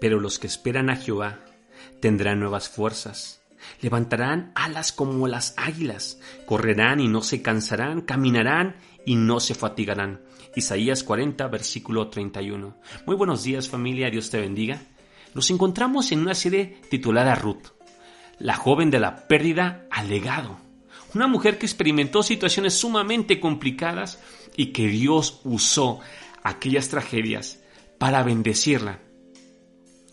Pero los que esperan a Jehová tendrán nuevas fuerzas. Levantarán alas como las águilas, correrán y no se cansarán, caminarán y no se fatigarán. Isaías 40, versículo 31. Muy buenos días familia, Dios te bendiga. Nos encontramos en una serie titulada Ruth, la joven de la pérdida al legado. Una mujer que experimentó situaciones sumamente complicadas y que Dios usó aquellas tragedias para bendecirla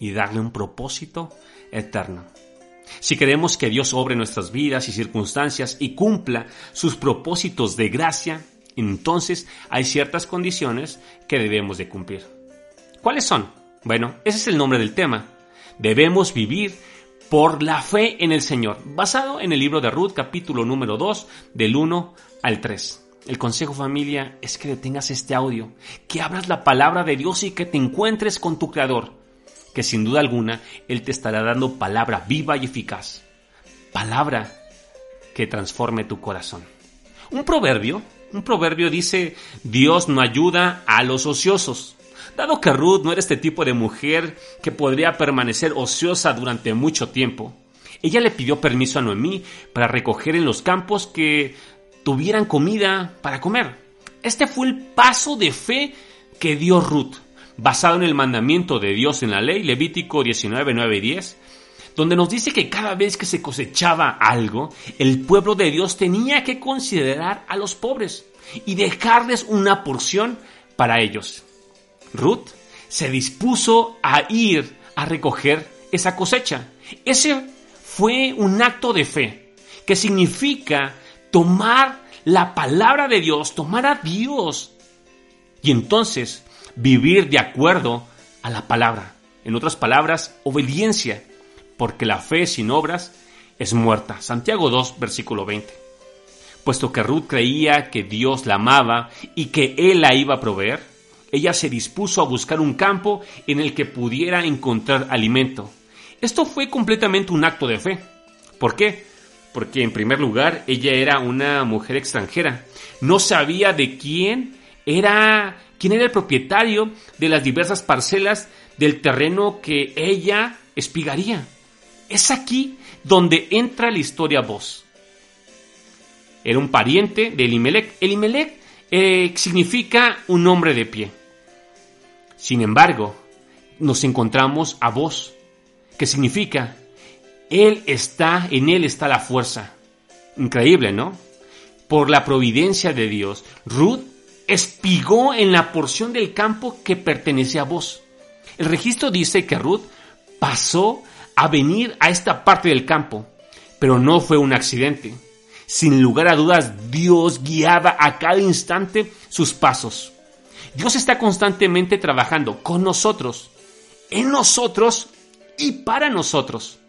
y darle un propósito eterno. Si queremos que Dios obre nuestras vidas y circunstancias y cumpla sus propósitos de gracia, entonces hay ciertas condiciones que debemos de cumplir. ¿Cuáles son? Bueno, ese es el nombre del tema. Debemos vivir por la fe en el Señor, basado en el libro de Ruth capítulo número 2 del 1 al 3. El consejo familia es que detengas este audio, que abras la palabra de Dios y que te encuentres con tu Creador, que sin duda alguna Él te estará dando palabra viva y eficaz, palabra que transforme tu corazón. Un proverbio, un proverbio dice, Dios no ayuda a los ociosos. Dado que Ruth no era este tipo de mujer que podría permanecer ociosa durante mucho tiempo, ella le pidió permiso a Noemí para recoger en los campos que tuvieran comida para comer. Este fue el paso de fe que dio Ruth, basado en el mandamiento de Dios en la ley, Levítico 19, 9 y 10, donde nos dice que cada vez que se cosechaba algo, el pueblo de Dios tenía que considerar a los pobres y dejarles una porción para ellos. Ruth se dispuso a ir a recoger esa cosecha. Ese fue un acto de fe, que significa tomar la palabra de Dios, tomar a Dios y entonces vivir de acuerdo a la palabra. En otras palabras, obediencia, porque la fe sin obras es muerta. Santiago 2, versículo 20. Puesto que Ruth creía que Dios la amaba y que Él la iba a proveer, ella se dispuso a buscar un campo en el que pudiera encontrar alimento. Esto fue completamente un acto de fe. ¿Por qué? porque en primer lugar ella era una mujer extranjera, no sabía de quién era, quién era el propietario de las diversas parcelas del terreno que ella espigaría. Es aquí donde entra la historia voz. Era un pariente de Elimelech. Elimelech eh, significa un hombre de pie. Sin embargo, nos encontramos a vos, que significa él está, en Él está la fuerza. Increíble, ¿no? Por la providencia de Dios, Ruth espigó en la porción del campo que pertenece a vos. El registro dice que Ruth pasó a venir a esta parte del campo, pero no fue un accidente. Sin lugar a dudas, Dios guiaba a cada instante sus pasos. Dios está constantemente trabajando con nosotros, en nosotros y para nosotros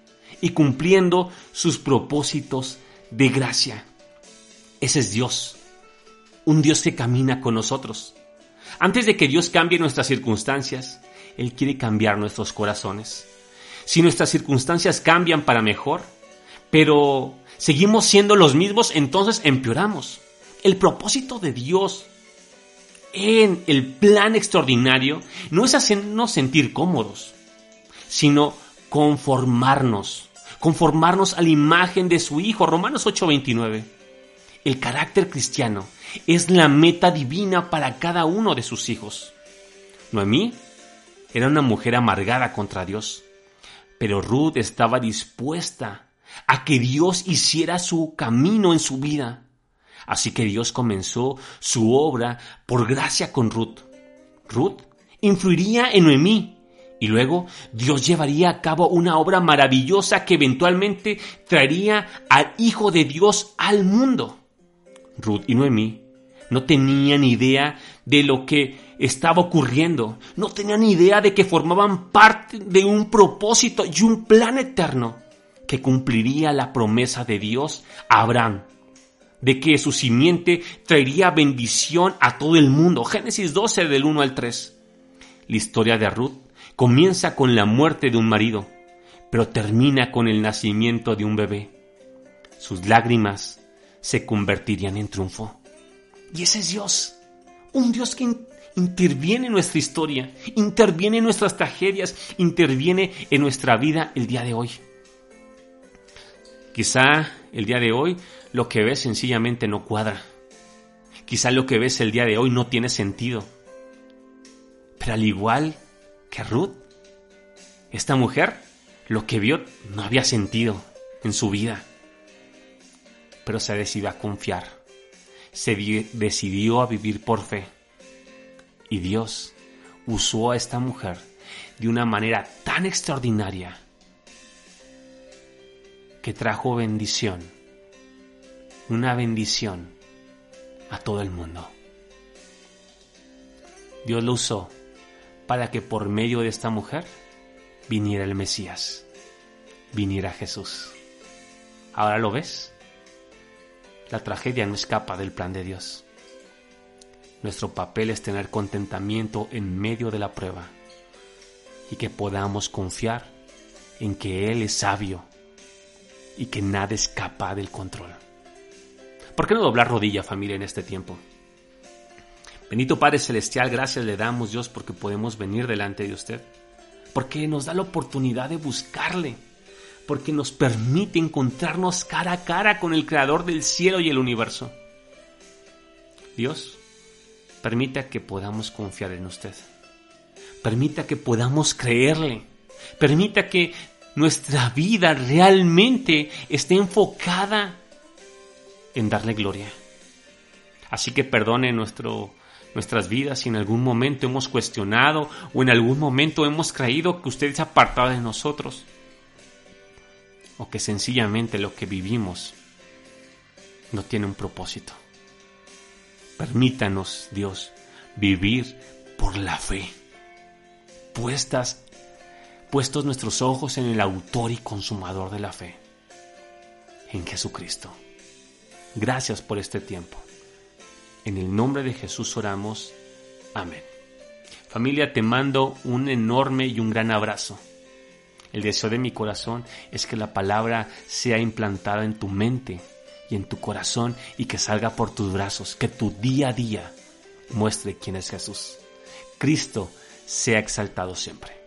y cumpliendo sus propósitos de gracia. Ese es Dios, un Dios que camina con nosotros. Antes de que Dios cambie nuestras circunstancias, Él quiere cambiar nuestros corazones. Si nuestras circunstancias cambian para mejor, pero seguimos siendo los mismos, entonces empeoramos. El propósito de Dios en el plan extraordinario no es hacernos sentir cómodos, sino conformarnos, conformarnos a la imagen de su Hijo. Romanos 8:29. El carácter cristiano es la meta divina para cada uno de sus hijos. Noemí era una mujer amargada contra Dios, pero Ruth estaba dispuesta a que Dios hiciera su camino en su vida. Así que Dios comenzó su obra por gracia con Ruth. Ruth influiría en Noemí y luego Dios llevaría a cabo una obra maravillosa que eventualmente traería al Hijo de Dios al mundo. Ruth y Noemí no tenían idea de lo que estaba ocurriendo, no tenían idea de que formaban parte de un propósito y un plan eterno que cumpliría la promesa de Dios a Abraham, de que su simiente traería bendición a todo el mundo. Génesis 12 del 1 al 3. La historia de Ruth comienza con la muerte de un marido, pero termina con el nacimiento de un bebé. Sus lágrimas se convertirían en triunfo. Y ese es Dios, un Dios que interviene en nuestra historia, interviene en nuestras tragedias, interviene en nuestra vida el día de hoy. Quizá el día de hoy lo que ves sencillamente no cuadra. Quizá lo que ves el día de hoy no tiene sentido. Pero al igual que Ruth, esta mujer lo que vio no había sentido en su vida. Pero se decidió a confiar. Se decidió a vivir por fe. Y Dios usó a esta mujer de una manera tan extraordinaria que trajo bendición, una bendición a todo el mundo. Dios lo usó para que por medio de esta mujer viniera el Mesías, viniera Jesús. ¿Ahora lo ves? La tragedia no escapa del plan de Dios. Nuestro papel es tener contentamiento en medio de la prueba y que podamos confiar en que Él es sabio y que nada escapa del control. ¿Por qué no doblar rodilla, familia, en este tiempo? Bendito Padre Celestial, gracias le damos Dios porque podemos venir delante de usted, porque nos da la oportunidad de buscarle, porque nos permite encontrarnos cara a cara con el Creador del cielo y el universo. Dios, Permita que podamos confiar en usted. Permita que podamos creerle. Permita que nuestra vida realmente esté enfocada en darle gloria. Así que perdone nuestro, nuestras vidas si en algún momento hemos cuestionado o en algún momento hemos creído que usted ha apartado de nosotros. O que sencillamente lo que vivimos no tiene un propósito. Permítanos, Dios, vivir por la fe. Puestas, puestos nuestros ojos en el autor y consumador de la fe, en Jesucristo. Gracias por este tiempo. En el nombre de Jesús oramos. Amén. Familia, te mando un enorme y un gran abrazo. El deseo de mi corazón es que la palabra sea implantada en tu mente y en tu corazón y que salga por tus brazos, que tu día a día muestre quién es Jesús. Cristo sea exaltado siempre.